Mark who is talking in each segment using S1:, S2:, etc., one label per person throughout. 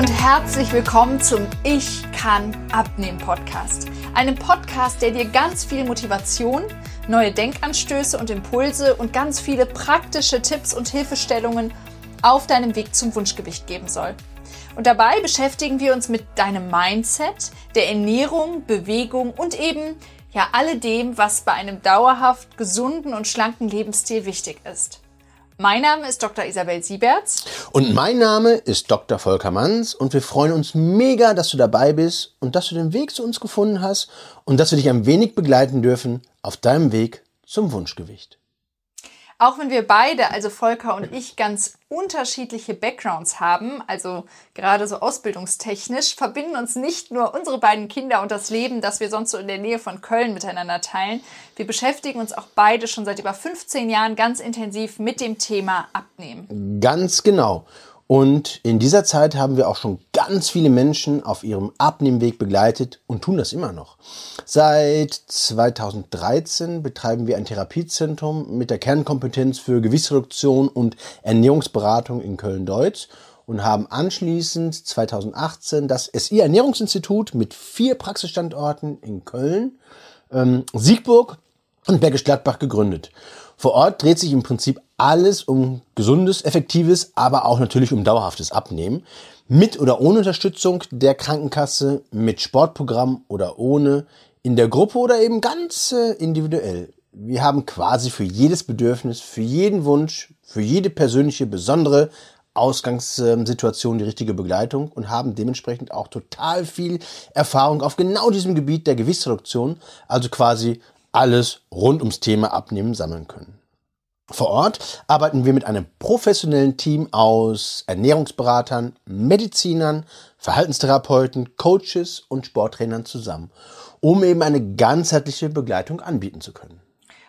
S1: und herzlich willkommen zum Ich kann abnehmen Podcast. Einem Podcast, der dir ganz viel Motivation, neue Denkanstöße und Impulse und ganz viele praktische Tipps und Hilfestellungen auf deinem Weg zum Wunschgewicht geben soll. Und dabei beschäftigen wir uns mit deinem Mindset, der Ernährung, Bewegung und eben ja alledem, was bei einem dauerhaft gesunden und schlanken Lebensstil wichtig ist. Mein Name ist Dr. Isabel Sieberts.
S2: Und mein Name ist Dr. Volker Manns und wir freuen uns mega, dass du dabei bist und dass du den Weg zu uns gefunden hast und dass wir dich ein wenig begleiten dürfen auf deinem Weg zum Wunschgewicht.
S1: Auch wenn wir beide, also Volker und ich, ganz unterschiedliche Backgrounds haben, also gerade so ausbildungstechnisch, verbinden uns nicht nur unsere beiden Kinder und das Leben, das wir sonst so in der Nähe von Köln miteinander teilen. Wir beschäftigen uns auch beide schon seit über 15 Jahren ganz intensiv mit dem Thema Abnehmen.
S2: Ganz genau. Und in dieser Zeit haben wir auch schon ganz viele Menschen auf ihrem Abnehmweg begleitet und tun das immer noch. Seit 2013 betreiben wir ein Therapiezentrum mit der Kernkompetenz für Gewichtsreduktion und Ernährungsberatung in Köln-Deutz und haben anschließend 2018 das SI Ernährungsinstitut mit vier Praxisstandorten in Köln, ähm, Siegburg und Bergisch Gladbach gegründet. Vor Ort dreht sich im Prinzip alles um gesundes, effektives, aber auch natürlich um dauerhaftes Abnehmen. Mit oder ohne Unterstützung der Krankenkasse, mit Sportprogramm oder ohne, in der Gruppe oder eben ganz äh, individuell. Wir haben quasi für jedes Bedürfnis, für jeden Wunsch, für jede persönliche besondere Ausgangssituation die richtige Begleitung und haben dementsprechend auch total viel Erfahrung auf genau diesem Gebiet der Gewichtsreduktion, also quasi alles rund ums Thema Abnehmen sammeln können. Vor Ort arbeiten wir mit einem professionellen Team aus Ernährungsberatern, Medizinern, Verhaltenstherapeuten, Coaches und Sporttrainern zusammen, um eben eine ganzheitliche Begleitung anbieten zu können.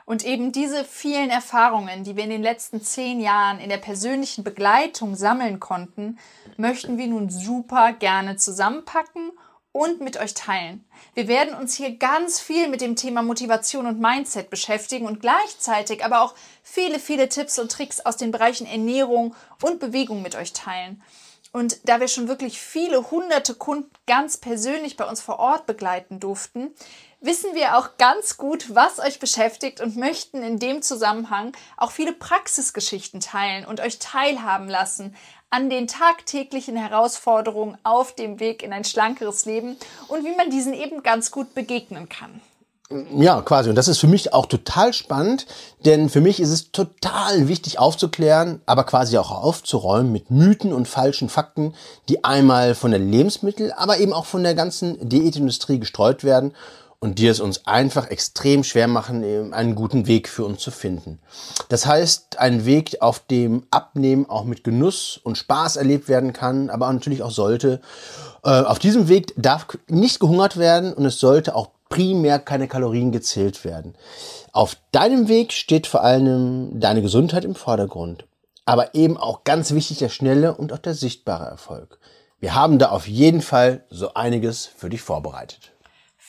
S1: Und eben diese vielen Erfahrungen, die wir in den letzten zehn Jahren in der persönlichen Begleitung sammeln konnten, möchten wir nun super gerne zusammenpacken und mit euch teilen. Wir werden uns hier ganz viel mit dem Thema Motivation und Mindset beschäftigen und gleichzeitig aber auch viele, viele Tipps und Tricks aus den Bereichen Ernährung und Bewegung mit euch teilen. Und da wir schon wirklich viele hunderte Kunden ganz persönlich bei uns vor Ort begleiten durften, wissen wir auch ganz gut, was euch beschäftigt und möchten in dem Zusammenhang auch viele Praxisgeschichten teilen und euch teilhaben lassen an den tagtäglichen Herausforderungen auf dem Weg in ein schlankeres Leben und wie man diesen eben ganz gut begegnen kann.
S2: Ja, quasi. Und das ist für mich auch total spannend, denn für mich ist es total wichtig aufzuklären, aber quasi auch aufzuräumen mit Mythen und falschen Fakten, die einmal von der Lebensmittel, aber eben auch von der ganzen Diätindustrie gestreut werden und die es uns einfach extrem schwer machen, einen guten Weg für uns zu finden. Das heißt, ein Weg, auf dem Abnehmen auch mit Genuss und Spaß erlebt werden kann, aber natürlich auch sollte. Äh, auf diesem Weg darf nicht gehungert werden und es sollte auch primär keine Kalorien gezählt werden. Auf deinem Weg steht vor allem deine Gesundheit im Vordergrund. Aber eben auch ganz wichtig der schnelle und auch der sichtbare Erfolg. Wir haben da auf jeden Fall so einiges für dich vorbereitet.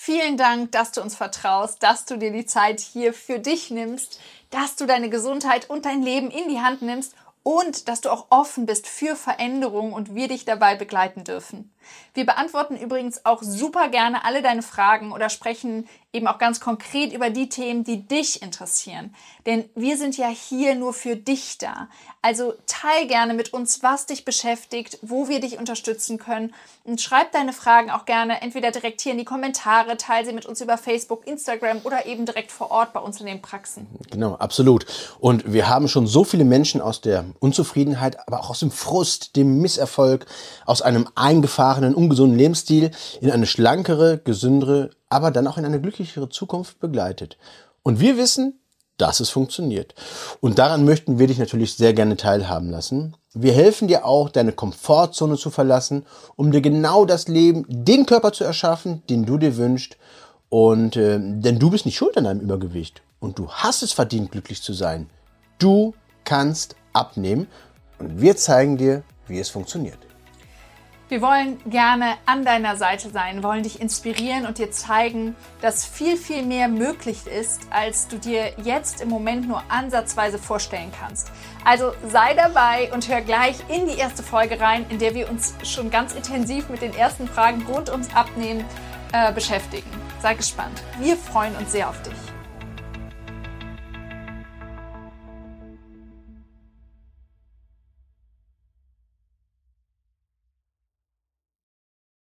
S1: Vielen Dank, dass du uns vertraust, dass du dir die Zeit hier für dich nimmst, dass du deine Gesundheit und dein Leben in die Hand nimmst und dass du auch offen bist für Veränderungen und wir dich dabei begleiten dürfen. Wir beantworten übrigens auch super gerne alle deine Fragen oder sprechen eben auch ganz konkret über die Themen, die dich interessieren. Denn wir sind ja hier nur für dich da. Also teil gerne mit uns, was dich beschäftigt, wo wir dich unterstützen können und schreib deine Fragen auch gerne entweder direkt hier in die Kommentare, teil sie mit uns über Facebook, Instagram oder eben direkt vor Ort bei uns in den Praxen.
S2: Genau, absolut. Und wir haben schon so viele Menschen aus der Unzufriedenheit, aber auch aus dem Frust, dem Misserfolg, aus einem eingefahrenen, ungesunden Lebensstil in eine schlankere, gesündere, aber dann auch in eine glücklichere Zukunft begleitet. Und wir wissen, dass es funktioniert. Und daran möchten wir dich natürlich sehr gerne teilhaben lassen. Wir helfen dir auch, deine Komfortzone zu verlassen, um dir genau das Leben, den Körper zu erschaffen, den du dir wünschst. Und äh, denn du bist nicht schuld an deinem Übergewicht. Und du hast es verdient, glücklich zu sein. Du kannst abnehmen. Und wir zeigen dir, wie es funktioniert.
S1: Wir wollen gerne an deiner Seite sein, wollen dich inspirieren und dir zeigen, dass viel, viel mehr möglich ist, als du dir jetzt im Moment nur ansatzweise vorstellen kannst. Also sei dabei und hör gleich in die erste Folge rein, in der wir uns schon ganz intensiv mit den ersten Fragen rund ums Abnehmen äh, beschäftigen. Sei gespannt. Wir freuen uns sehr auf dich.